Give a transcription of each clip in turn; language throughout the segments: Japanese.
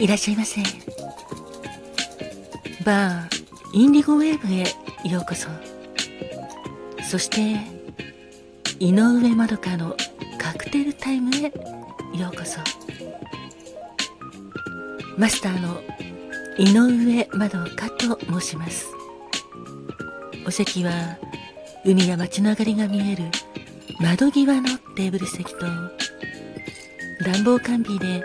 いらっしゃいませ。バーインディゴウェーブへようこそ。そして井上まどかのカクテルタイムへようこそ。マスターの井上まどかと申します。お席は海や街の明かりが見える窓際のテーブル席と暖房完備で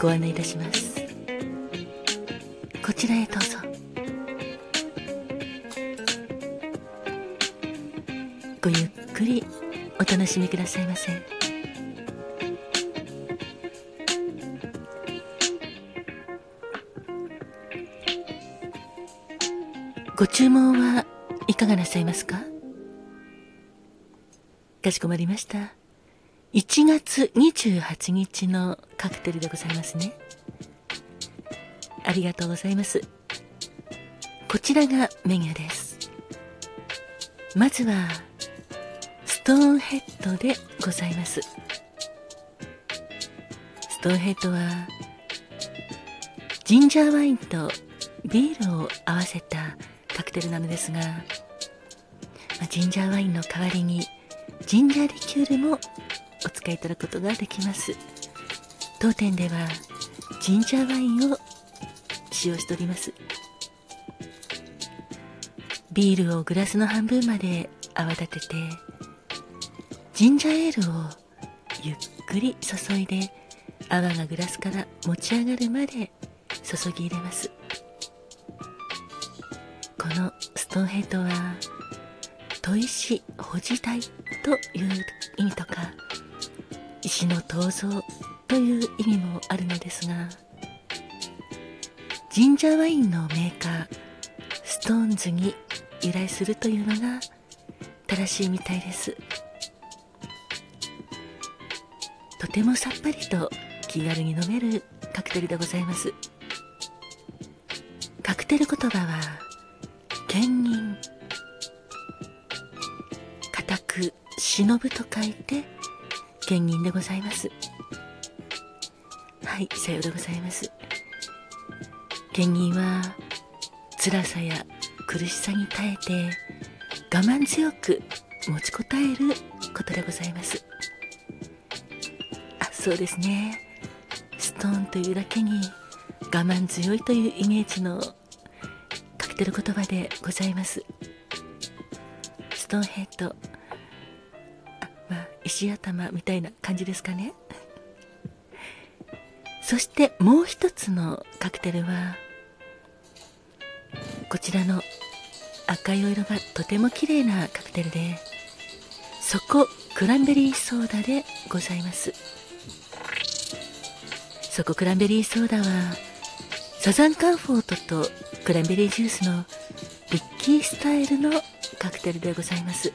ご案内いたします。こちらへどうぞ。ごゆっくりお楽しみくださいませ。ご注文はいかがなさいますか？かしこまりました。1月28日のカクテルでございますね。ありがとうございます。こちらがメニューです。まずはストーンヘッドでございます。ストーンヘッドはジンジャーワインとビールを合わせたカクテルなのですが、まあ、ジンジャーワインの代わりにジンジャーリキュールも使いいただくことができます。当店ではジンジャーワインを使用しております。ビールをグラスの半分まで泡立ててジンジャーエールをゆっくり注いで泡がグラスから持ち上がるまで注ぎ入れます。このストーンヘッドは砥石保持体という意味とか石の銅像という意味もあるのですがジンジャーワインのメーカーストーンズに由来するというのが正しいみたいです。とてもさっぱりと気軽に飲めるカクテルでございます。カクテル言葉は兼任固く忍ぶと書いて兼任でございます。はいさようでございます。兼任は辛さや苦しさに耐えて我慢強く持ちこたえることでございます。あそうですね。ストーンというだけに我慢強いというイメージのカクテル言葉でございます。ストーンヘッド。石頭みたいな感じですかね。そしてもう一つのカクテルはこちらの赤いお色がとても綺麗なカクテルでそこクランベリーソーダでございます。そこクランベリーソーダはサザンカンフォートとクランベリージュースのリッキースタイルのカクテルでございます。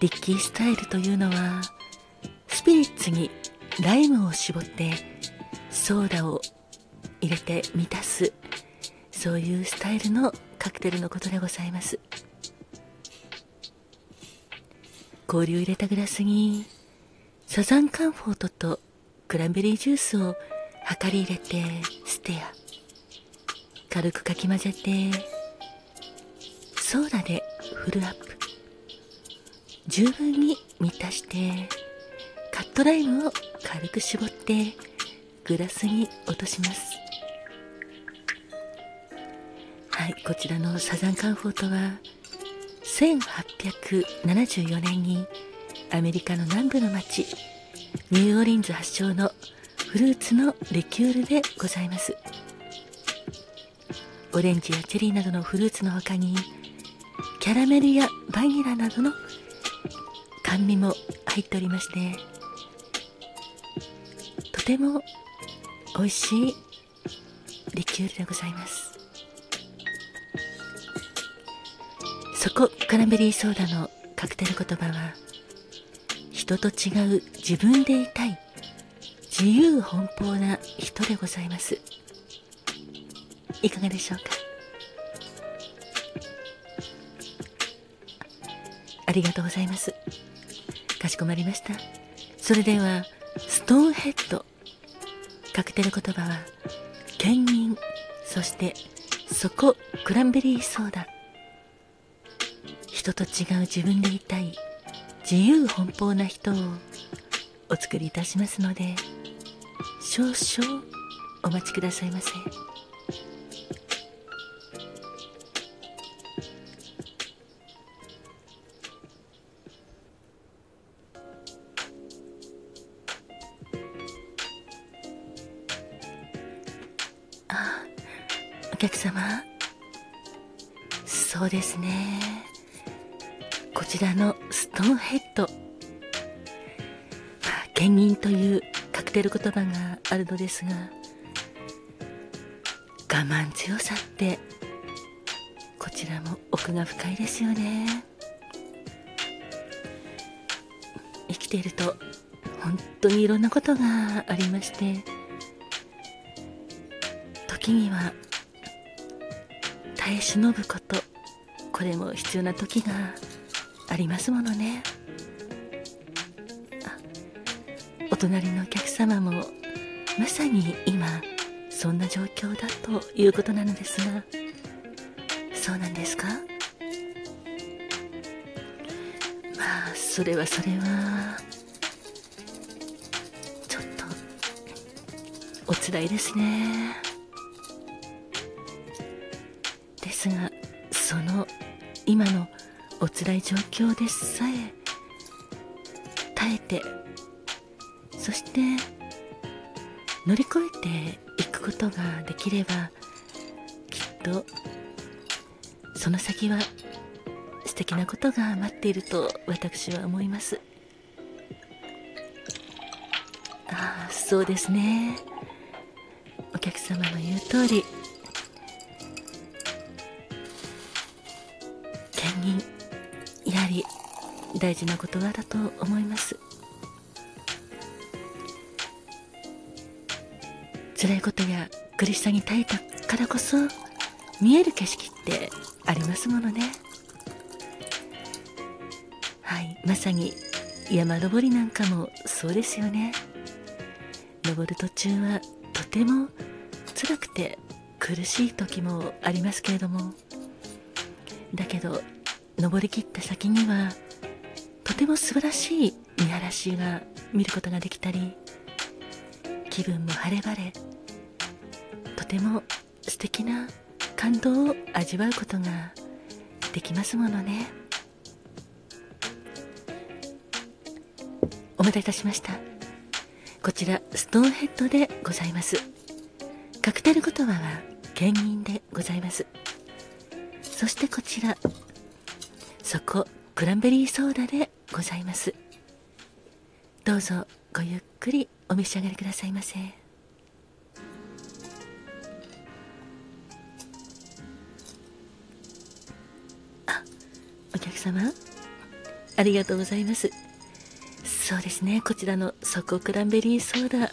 リッキースタイルというのはスピリッツにライムを絞ってソーダを入れて満たすそういうスタイルのカクテルのことでございます。氷を入れたグラスにサザンカンフォートとクランベリージュースを量り入れてステア軽くかき混ぜてソーダでフルアップ。十分に満たしてカットライムを軽く絞ってグラスに落とします。はいこちらのサザンカンフォートは1874年にアメリカの南部の町ニューオリンズ発祥のフルーツのリキュールでございます。オレンジやチェリーなどのフルーツの他にキャラメルやバニラなどの甘味も入っておりましてとても美味しいリキュールでございます。そこクランベリーソーダのカクテル言葉は人と違う自分でいたい自由奔放な人でございます。いかがでしょうか？ありがとうございます。かしこまりました。それではストーンヘッド。カクテル言葉は県民そしてそこクランベリーソーダ。人と違う自分でいたい自由奔放な人をお作りいたしますので少々お待ちくださいませ。客様。そうですね。こちらのストーンヘッド。兼任というカクテル言葉があるのですが我慢強さってこちらも奥が深いですよね。生きていると本当にいろんなことがありまして時には耐え忍ぶこと。これも必要な時がありますものね。あお隣のお客様もまさに今そんな状況だということなのですが。そうなんですか？まあそれはそれはちょっとおつらいですね。ですがその今のお辛い状況でさえ耐えてそして乗り越えていくことができればきっとその先は素敵なことが待っていると私は思います。ああそうですね。お客様の言う通り大事な言葉だと思います。辛いことや苦しさに耐えたからこそ見える景色ってありますものね。はいまさに山登りなんかもそうですよね。登る途中はとても辛くて苦しい時もありますけれども。だけど登りきった先にはても素晴らしい見晴らしが見ることができたり気分も晴れ晴れとても素敵な感動を味わうことができますものね。お待たせいたしました。こちらストーンヘッドでございます。カクテル言葉は兼任でございます。そしてこちらそこクランベリーソーダでございます。どうぞごゆっくりお召し上がりくださいませ。あお客様。ありがとうございます。そうですね。こちらのそこクランベリーソーダ。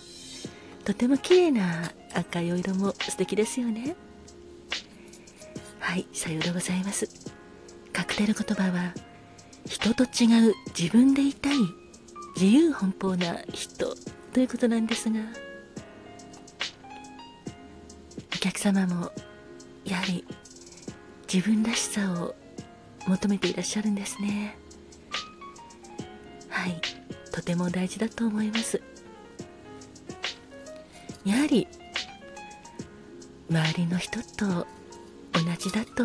とても綺麗な赤いお色も素敵ですよね。はいさようでございます。カクテル言葉は人と違う自分でいたい自由奔放な人ということなんですがお客様もやはり自分らしさを求めていらっしゃるんですね。はいとても大事だと思います。やはり周りの人と同じだと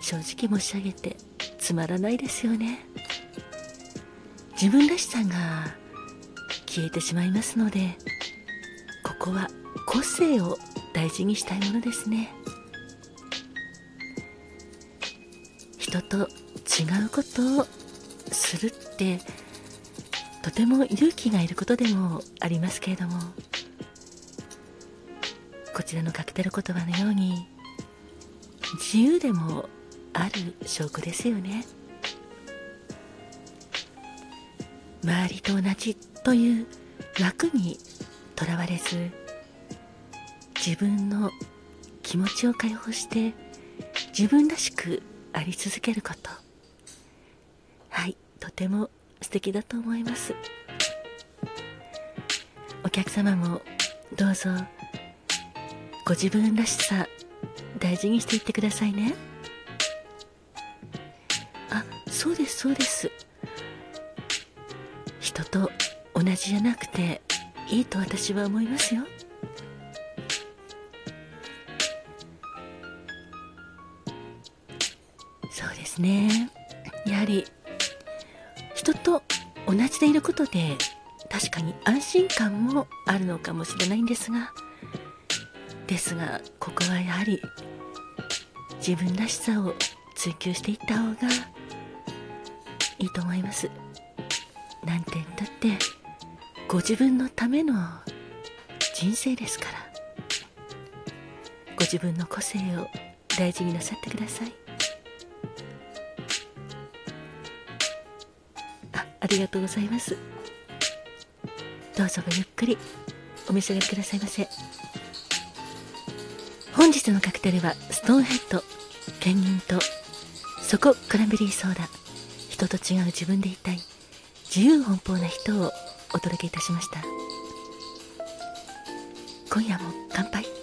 正直申し上げてつまらないですよね。自分らしさが消えてしまいますのでここは個性を大事にしたいものですね。人と違うことをするってとても勇気がいることでもありますけれどもこちらのカクテル言葉のように自由でもある証拠ですよね。周りと同じという枠にとらわれず自分の気持ちを解放して自分らしくあり続けること。はいとても素敵だと思います。お客様もどうぞご自分らしさ大事にしていってくださいね。そうですそうです。人と同じじゃなくていいと私は思いますよ。そうですね。やはり人と同じでいることで確かに安心感もあるのかもしれないんですがですがここはやはり自分らしさを追求していった方がいいと思います。何て言ったってご自分のための人生ですから。ご自分の個性を大事になさってください。あありがとうございます。どうぞごゆっくりお召し上がりくださいませ。本日のカクテルはストーンヘッドペンギンとそこクランベリーソーダ。人と違う自分でいたい自由奔放な人をお届けいたしました。今夜も乾杯。